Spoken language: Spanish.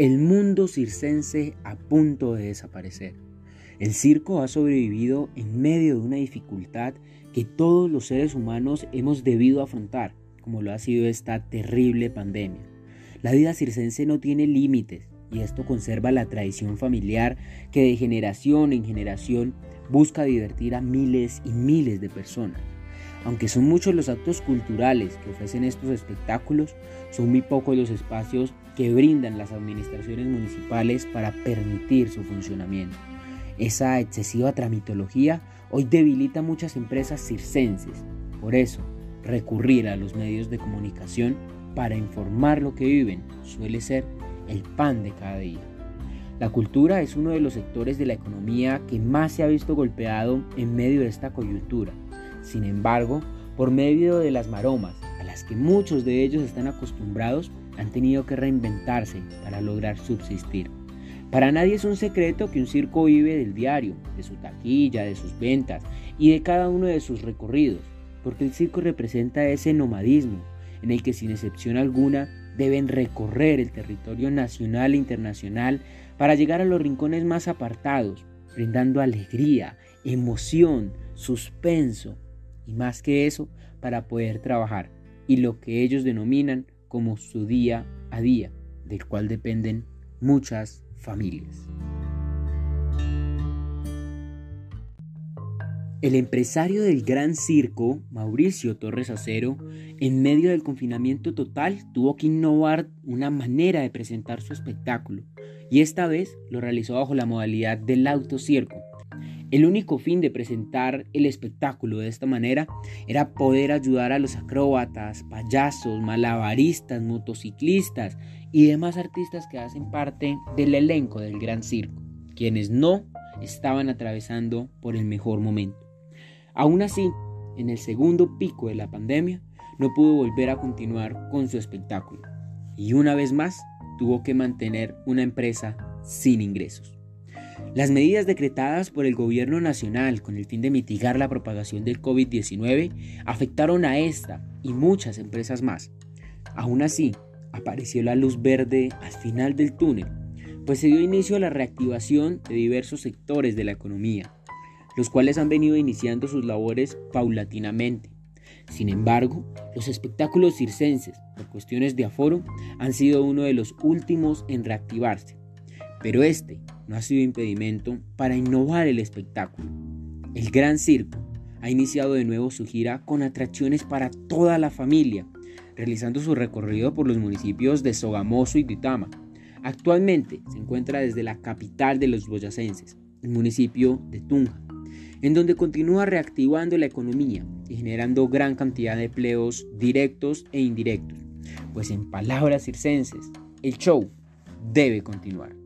el mundo circense a punto de desaparecer. El circo ha sobrevivido en medio de una dificultad que todos los seres humanos hemos debido afrontar, como lo ha sido esta terrible pandemia. La vida circense no tiene límites y esto conserva la tradición familiar que de generación en generación busca divertir a miles y miles de personas. Aunque son muchos los actos culturales que ofrecen estos espectáculos, son muy pocos los espacios que brindan las administraciones municipales para permitir su funcionamiento. Esa excesiva tramitología hoy debilita muchas empresas circenses. Por eso, recurrir a los medios de comunicación para informar lo que viven suele ser el pan de cada día. La cultura es uno de los sectores de la economía que más se ha visto golpeado en medio de esta coyuntura. Sin embargo, por medio de las maromas, a las que muchos de ellos están acostumbrados, han tenido que reinventarse para lograr subsistir. Para nadie es un secreto que un circo vive del diario, de su taquilla, de sus ventas y de cada uno de sus recorridos, porque el circo representa ese nomadismo en el que sin excepción alguna deben recorrer el territorio nacional e internacional para llegar a los rincones más apartados, brindando alegría, emoción, suspenso y más que eso para poder trabajar y lo que ellos denominan como su día a día, del cual dependen muchas familias. El empresario del gran circo, Mauricio Torres Acero, en medio del confinamiento total tuvo que innovar una manera de presentar su espectáculo y esta vez lo realizó bajo la modalidad del autocirco. El único fin de presentar el espectáculo de esta manera era poder ayudar a los acróbatas, payasos, malabaristas, motociclistas y demás artistas que hacen parte del elenco del gran circo, quienes no estaban atravesando por el mejor momento. Aún así, en el segundo pico de la pandemia, no pudo volver a continuar con su espectáculo y una vez más tuvo que mantener una empresa sin ingresos. Las medidas decretadas por el gobierno nacional con el fin de mitigar la propagación del COVID-19 afectaron a esta y muchas empresas más. Aún así, apareció la luz verde al final del túnel, pues se dio inicio a la reactivación de diversos sectores de la economía, los cuales han venido iniciando sus labores paulatinamente. Sin embargo, los espectáculos circenses, por cuestiones de aforo, han sido uno de los últimos en reactivarse. Pero este no ha sido impedimento para innovar el espectáculo. El Gran Circo ha iniciado de nuevo su gira con atracciones para toda la familia, realizando su recorrido por los municipios de Sogamoso y Ditama. Actualmente se encuentra desde la capital de los boyacenses, el municipio de Tunja, en donde continúa reactivando la economía y generando gran cantidad de empleos directos e indirectos. Pues en palabras circenses, el show debe continuar.